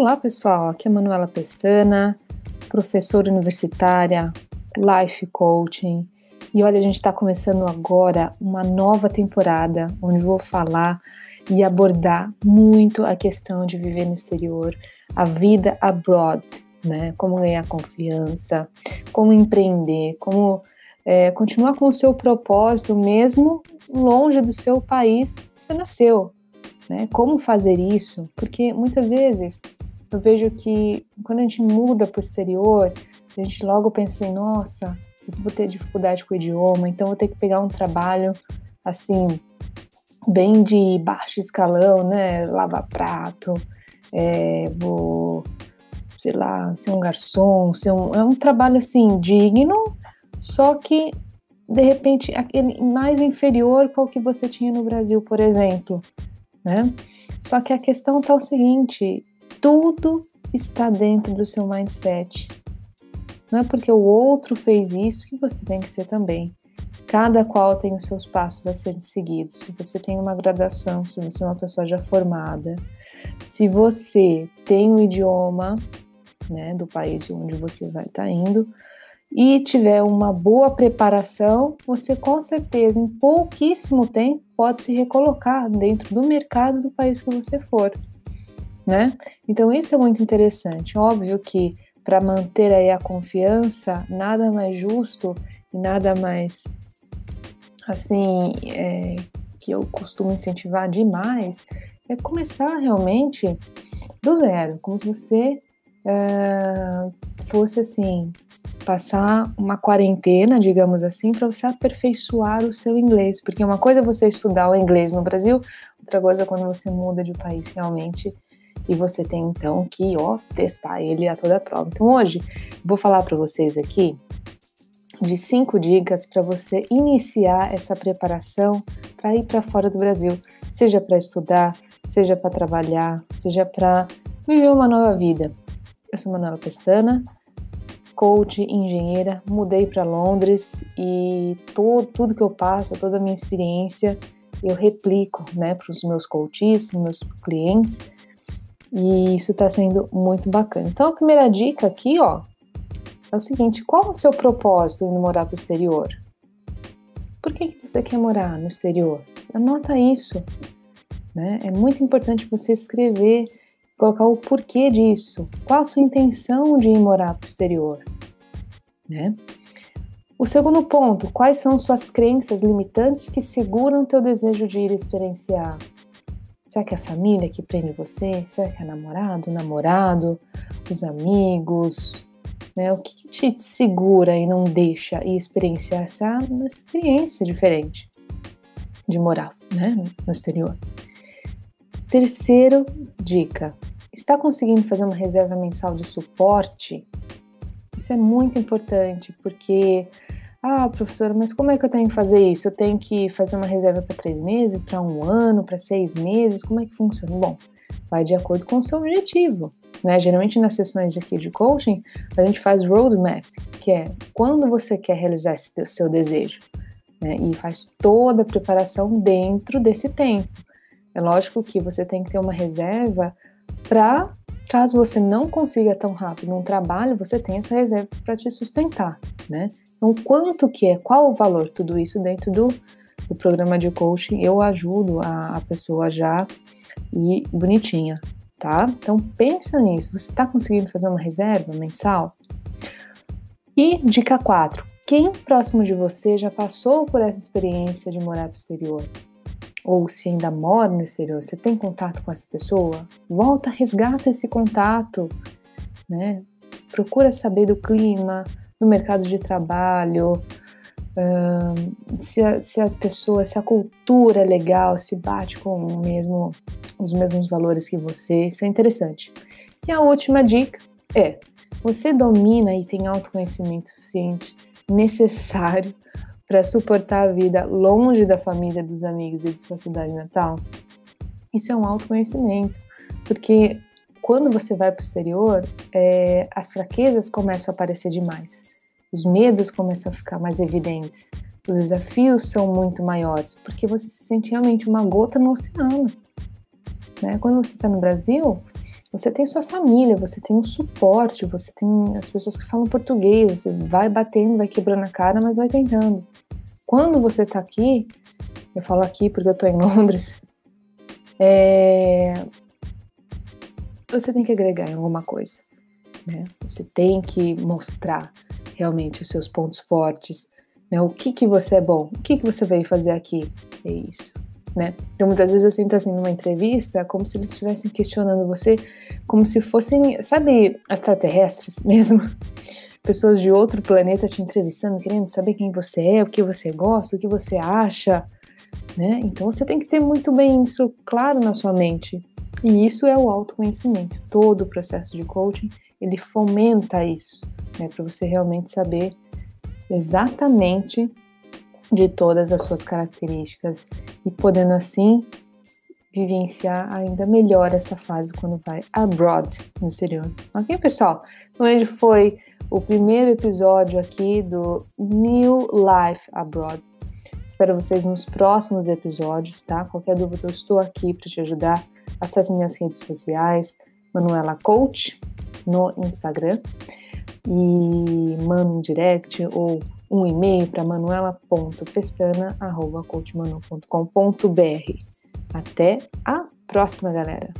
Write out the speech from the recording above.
Olá, pessoal. Aqui é Manuela Pestana, professora universitária, life coaching. E olha, a gente está começando agora uma nova temporada onde vou falar e abordar muito a questão de viver no exterior, a vida abroad, né? Como ganhar confiança, como empreender, como é, continuar com o seu propósito mesmo longe do seu país que você nasceu, né? Como fazer isso? Porque muitas vezes eu vejo que quando a gente muda para o exterior, a gente logo pensa assim, nossa, vou ter dificuldade com o idioma, então vou ter que pegar um trabalho assim bem de baixo escalão, né? Lavar prato, é, vou, sei lá, ser um garçom, ser um, é um trabalho assim digno, só que de repente aquele mais inferior ao que você tinha no Brasil, por exemplo né? Só que a questão tá o seguinte: tudo está dentro do seu mindset. Não é porque o outro fez isso que você tem que ser também. Cada qual tem os seus passos a serem seguidos. Se você tem uma graduação, se você é uma pessoa já formada, se você tem o idioma né, do país onde você vai estar tá indo, e tiver uma boa preparação, você com certeza em pouquíssimo tempo pode se recolocar dentro do mercado do país que você for, né? Então isso é muito interessante. Óbvio que para manter aí a confiança, nada mais justo e nada mais assim é, que eu costumo incentivar demais é começar realmente do zero, como se você é, fosse assim passar uma quarentena, digamos assim, para você aperfeiçoar o seu inglês, porque uma coisa é você estudar o inglês no Brasil, outra coisa é quando você muda de país realmente e você tem então que, ó, testar ele a toda prova. Então hoje vou falar para vocês aqui de cinco dicas para você iniciar essa preparação para ir para fora do Brasil, seja para estudar, seja para trabalhar, seja para viver uma nova vida. Eu sou Manuela Pestana, coach, engenheira, mudei para Londres e todo, tudo que eu passo, toda a minha experiência, eu replico né, para os meus coaches, meus clientes, e isso está sendo muito bacana. Então, a primeira dica aqui, ó, é o seguinte: qual o seu propósito em morar para o exterior? Por que, que você quer morar no exterior? Anota isso. Né? É muito importante você escrever colocar o porquê disso, qual a sua intenção de ir morar para o exterior, né? O segundo ponto, quais são suas crenças limitantes que seguram teu desejo de ir experienciar? Será que é a família que prende você? Será que é namorado, namorado, os amigos? Né? O que, que te segura e não deixa ir experienciar essa experiência diferente de morar né, no exterior? Terceiro dica, Está conseguindo fazer uma reserva mensal de suporte? Isso é muito importante, porque, ah, professora, mas como é que eu tenho que fazer isso? Eu tenho que fazer uma reserva para três meses, para um ano, para seis meses? Como é que funciona? Bom, vai de acordo com o seu objetivo. Né? Geralmente nas sessões aqui de coaching, a gente faz roadmap, que é quando você quer realizar esse seu desejo. Né? E faz toda a preparação dentro desse tempo. É lógico que você tem que ter uma reserva para caso você não consiga tão rápido um trabalho, você tem essa reserva para te sustentar, né? Então, quanto que é, qual o valor, tudo isso dentro do, do programa de coaching, eu ajudo a, a pessoa já e bonitinha, tá? Então, pensa nisso, você está conseguindo fazer uma reserva mensal? E dica 4, quem próximo de você já passou por essa experiência de morar para o exterior? Ou se ainda mora no exterior, você tem contato com essa pessoa, volta, resgata esse contato, né? Procura saber do clima, do mercado de trabalho, se, se, as pessoas, se a cultura é legal, se bate com o mesmo, os mesmos valores que você, isso é interessante. E a última dica é: você domina e tem autoconhecimento suficiente necessário para suportar a vida longe da família, dos amigos e de sua cidade natal? Isso é um autoconhecimento, porque quando você vai para o exterior, é, as fraquezas começam a aparecer demais, os medos começam a ficar mais evidentes, os desafios são muito maiores, porque você se sente realmente uma gota no oceano. Né? Quando você está no Brasil, Você tem sua família, você tem um suporte, você tem as pessoas que falam português, você vai batendo, vai quebrando a cara, mas vai tentando. Quando você tá aqui, eu falo aqui porque eu tô em Londres, é... você tem que agregar em alguma coisa. Né? Você tem que mostrar realmente os seus pontos fortes, né? O que que você é bom, o que que você veio fazer aqui, é isso né? Então muitas vezes eu sinto assim numa entrevista como se eles estivessem questionando você, como se fossem, sabe, extraterrestres mesmo, pessoas de outro planeta te entrevistando, querendo saber quem você é, o que você gosta, o que você acha, né? Então você tem que ter muito bem isso claro na sua mente. E isso é o autoconhecimento. Todo o processo de coaching, ele fomenta isso, né, para você realmente saber exatamente de todas as suas características e podendo assim vivenciar ainda melhor essa fase quando vai abroad no exterior. Ok, pessoal? Então, hoje foi o primeiro episódio aqui do New Life Abroad. Espero vocês nos próximos episódios, tá? Qualquer dúvida, eu estou aqui para te ajudar. Acesse minhas redes sociais, Manuela Coach, no Instagram, e manda um direct ou um e-mail para manuela.pestana.coachmanu.com.br. Até a próxima, galera!